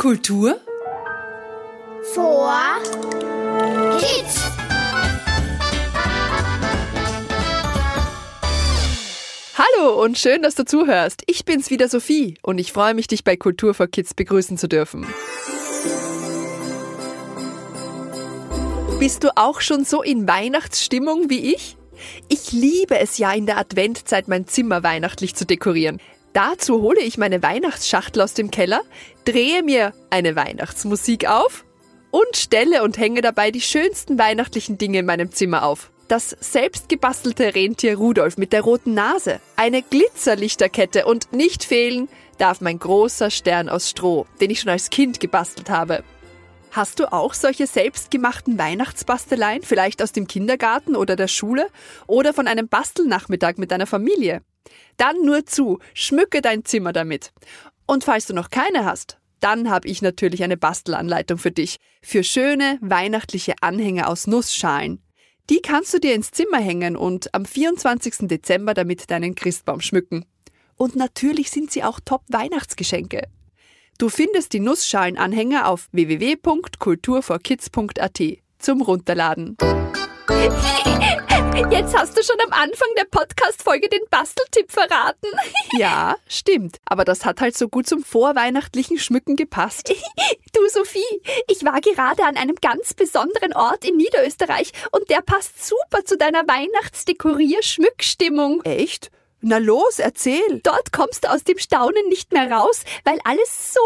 Kultur vor Kids. Hallo und schön, dass du zuhörst. Ich bin's wieder Sophie und ich freue mich, dich bei Kultur for Kids begrüßen zu dürfen. Bist du auch schon so in Weihnachtsstimmung wie ich? Ich liebe es ja in der Adventzeit mein Zimmer weihnachtlich zu dekorieren. Dazu hole ich meine Weihnachtsschachtel aus dem Keller, drehe mir eine Weihnachtsmusik auf und stelle und hänge dabei die schönsten weihnachtlichen Dinge in meinem Zimmer auf. Das selbstgebastelte Rentier Rudolf mit der roten Nase, eine Glitzerlichterkette und nicht fehlen darf mein großer Stern aus Stroh, den ich schon als Kind gebastelt habe. Hast du auch solche selbstgemachten Weihnachtsbasteleien, vielleicht aus dem Kindergarten oder der Schule oder von einem Bastelnachmittag mit deiner Familie? Dann nur zu, schmücke dein Zimmer damit. Und falls du noch keine hast, dann habe ich natürlich eine Bastelanleitung für dich. Für schöne weihnachtliche Anhänger aus Nussschalen. Die kannst du dir ins Zimmer hängen und am 24. Dezember damit deinen Christbaum schmücken. Und natürlich sind sie auch Top-Weihnachtsgeschenke. Du findest die Nussschalenanhänger auf www.kulturforkids.at zum Runterladen. Jetzt hast du schon am Anfang der Podcast-Folge den Basteltipp verraten. Ja, stimmt. Aber das hat halt so gut zum vorweihnachtlichen Schmücken gepasst. Du, Sophie, ich war gerade an einem ganz besonderen Ort in Niederösterreich und der passt super zu deiner Weihnachtsdekorier-Schmückstimmung. Echt? Na los, erzähl. Dort kommst du aus dem Staunen nicht mehr raus, weil alles so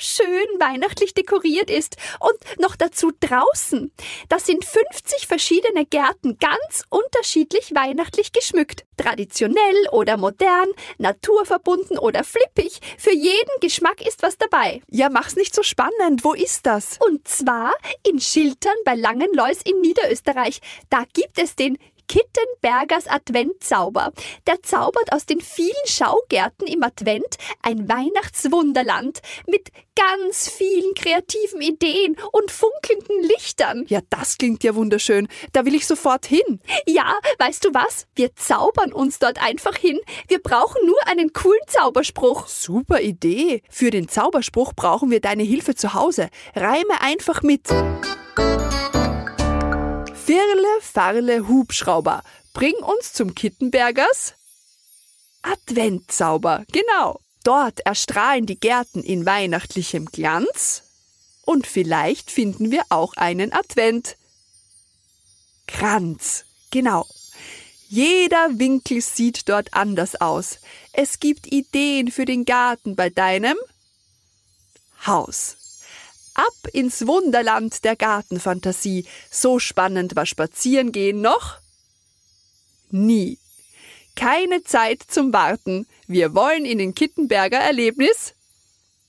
schön weihnachtlich dekoriert ist. Und noch dazu draußen. Das sind 50 verschiedene Gärten, ganz unterschiedlich weihnachtlich geschmückt. Traditionell oder modern, naturverbunden oder flippig. Für jeden Geschmack ist was dabei. Ja, mach's nicht so spannend. Wo ist das? Und zwar in Schiltern bei Langenlois in Niederösterreich. Da gibt es den Kittenbergers Adventzauber. Der zaubert aus den vielen Schaugärten im Advent ein Weihnachtswunderland mit ganz vielen kreativen Ideen und funkelnden Lichtern. Ja, das klingt ja wunderschön. Da will ich sofort hin. Ja, weißt du was? Wir zaubern uns dort einfach hin. Wir brauchen nur einen coolen Zauberspruch. Super Idee. Für den Zauberspruch brauchen wir deine Hilfe zu Hause. Reime einfach mit. Firle, Farle, Hubschrauber, bring uns zum Kittenbergers Adventzauber. Genau. Dort erstrahlen die Gärten in weihnachtlichem Glanz und vielleicht finden wir auch einen Advent. Kranz. Genau. Jeder Winkel sieht dort anders aus. Es gibt Ideen für den Garten bei deinem Haus. Ab ins Wunderland der Gartenfantasie. So spannend war Spazierengehen noch nie. Keine Zeit zum Warten. Wir wollen in den Kittenberger Erlebnis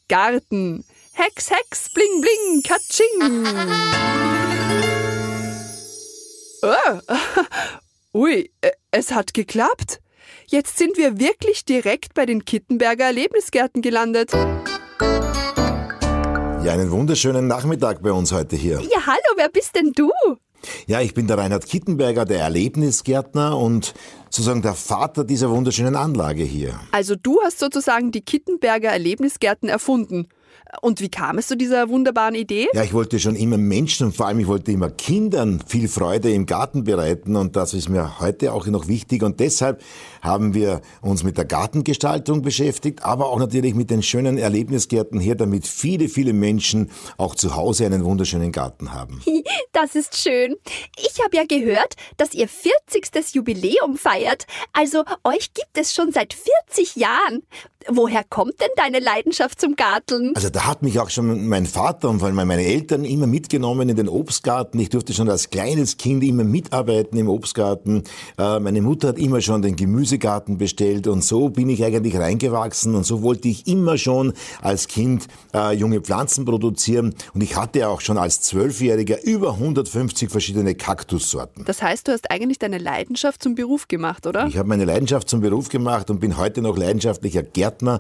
Garten. Hex, Hex, bling, bling, katsching. Oh. Ui, äh, es hat geklappt. Jetzt sind wir wirklich direkt bei den Kittenberger Erlebnisgärten gelandet. Ja, einen wunderschönen Nachmittag bei uns heute hier. Ja, hallo, wer bist denn du? Ja, ich bin der Reinhard Kittenberger, der Erlebnisgärtner und sozusagen der Vater dieser wunderschönen Anlage hier. Also du hast sozusagen die Kittenberger Erlebnisgärten erfunden. Und wie kam es zu dieser wunderbaren Idee? Ja, ich wollte schon immer Menschen und vor allem ich wollte immer Kindern viel Freude im Garten bereiten und das ist mir heute auch noch wichtig und deshalb haben wir uns mit der Gartengestaltung beschäftigt, aber auch natürlich mit den schönen Erlebnisgärten hier, damit viele, viele Menschen auch zu Hause einen wunderschönen Garten haben. Das ist schön. Ich habe ja gehört, dass ihr 40. Jubiläum feiert. Also euch gibt es schon seit 40 Jahren. Woher kommt denn deine Leidenschaft zum Garteln? Also da hat mich auch schon mein Vater und vor allem meine Eltern immer mitgenommen in den Obstgarten. Ich durfte schon als kleines Kind immer mitarbeiten im Obstgarten. Äh, meine Mutter hat immer schon den Gemüsegarten bestellt und so bin ich eigentlich reingewachsen und so wollte ich immer schon als Kind äh, junge Pflanzen produzieren und ich hatte auch schon als Zwölfjähriger über 150 verschiedene Kaktussorten. Das heißt, du hast eigentlich deine Leidenschaft zum Beruf gemacht, oder? Ich habe meine Leidenschaft zum Beruf gemacht und bin heute noch leidenschaftlicher Gärtner Gärtner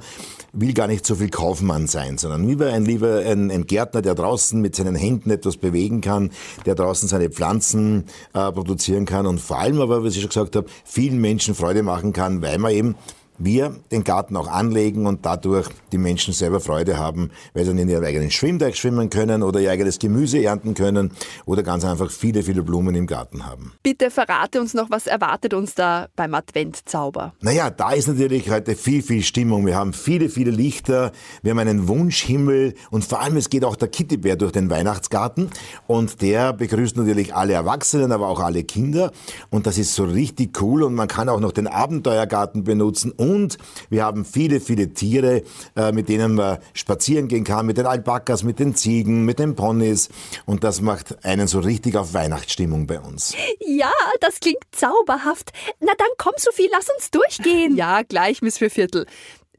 will gar nicht so viel Kaufmann sein, sondern lieber ein, lieber ein, ein Gärtner, der draußen mit seinen Händen etwas bewegen kann, der draußen seine Pflanzen äh, produzieren kann und vor allem aber, was ich schon gesagt habe, vielen Menschen Freude machen kann, weil man eben wir den Garten auch anlegen und dadurch die Menschen selber Freude haben, weil sie in ihrem eigenen Schwimmteich schwimmen können oder ihr eigenes Gemüse ernten können oder ganz einfach viele, viele Blumen im Garten haben. Bitte verrate uns noch, was erwartet uns da beim Adventzauber? Naja, da ist natürlich heute viel, viel Stimmung. Wir haben viele, viele Lichter, wir haben einen Wunschhimmel und vor allem es geht auch der Kittibär durch den Weihnachtsgarten und der begrüßt natürlich alle Erwachsenen, aber auch alle Kinder und das ist so richtig cool und man kann auch noch den Abenteuergarten benutzen und wir haben viele, viele Tiere, äh, mit denen man spazieren gehen kann, mit den Alpakas, mit den Ziegen, mit den Ponys und das macht einen so richtig auf Weihnachtsstimmung bei uns. Ja, das klingt zauberhaft. Na dann komm, Sophie, lass uns durchgehen. Ja, gleich, Miss Vierviertel.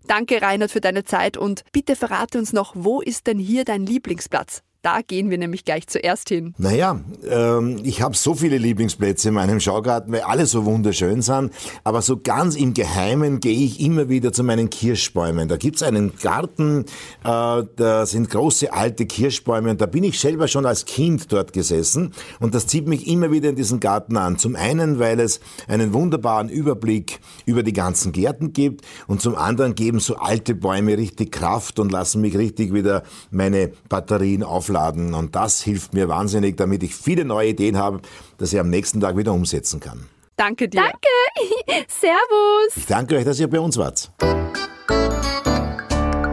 Danke, Reinhard, für deine Zeit und bitte verrate uns noch, wo ist denn hier dein Lieblingsplatz? Da gehen wir nämlich gleich zuerst hin. Naja, ähm, ich habe so viele Lieblingsplätze in meinem Schaugarten, weil alle so wunderschön sind. Aber so ganz im Geheimen gehe ich immer wieder zu meinen Kirschbäumen. Da gibt's einen Garten, äh, da sind große alte Kirschbäume und da bin ich selber schon als Kind dort gesessen und das zieht mich immer wieder in diesen Garten an. Zum einen, weil es einen wunderbaren Überblick über die ganzen Gärten gibt und zum anderen geben so alte Bäume richtig Kraft und lassen mich richtig wieder meine Batterien aufladen aufladen. Und das hilft mir wahnsinnig, damit ich viele neue Ideen habe, dass ich am nächsten Tag wieder umsetzen kann. Danke dir. Danke. Servus. Ich danke euch, dass ihr bei uns wart.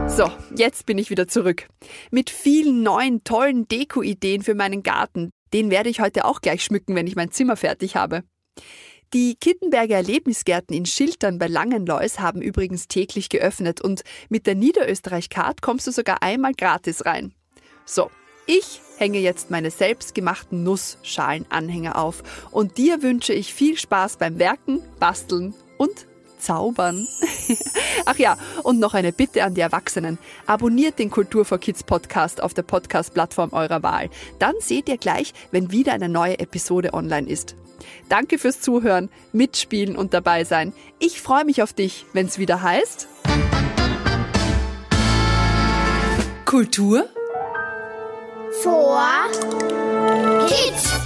So, jetzt bin ich wieder zurück. Mit vielen neuen, tollen Deko-Ideen für meinen Garten. Den werde ich heute auch gleich schmücken, wenn ich mein Zimmer fertig habe. Die Kittenberger Erlebnisgärten in Schiltern bei Langenlois haben übrigens täglich geöffnet und mit der Niederösterreich-Card kommst du sogar einmal gratis rein. So, ich hänge jetzt meine selbstgemachten Nussschalenanhänger auf und dir wünsche ich viel Spaß beim Werken, Basteln und Zaubern. Ach ja, und noch eine Bitte an die Erwachsenen. Abonniert den Kultur for Kids Podcast auf der Podcast-Plattform eurer Wahl. Dann seht ihr gleich, wenn wieder eine neue Episode online ist. Danke fürs Zuhören, Mitspielen und dabei sein. Ich freue mich auf dich, wenn es wieder heißt. Kultur vor Kids.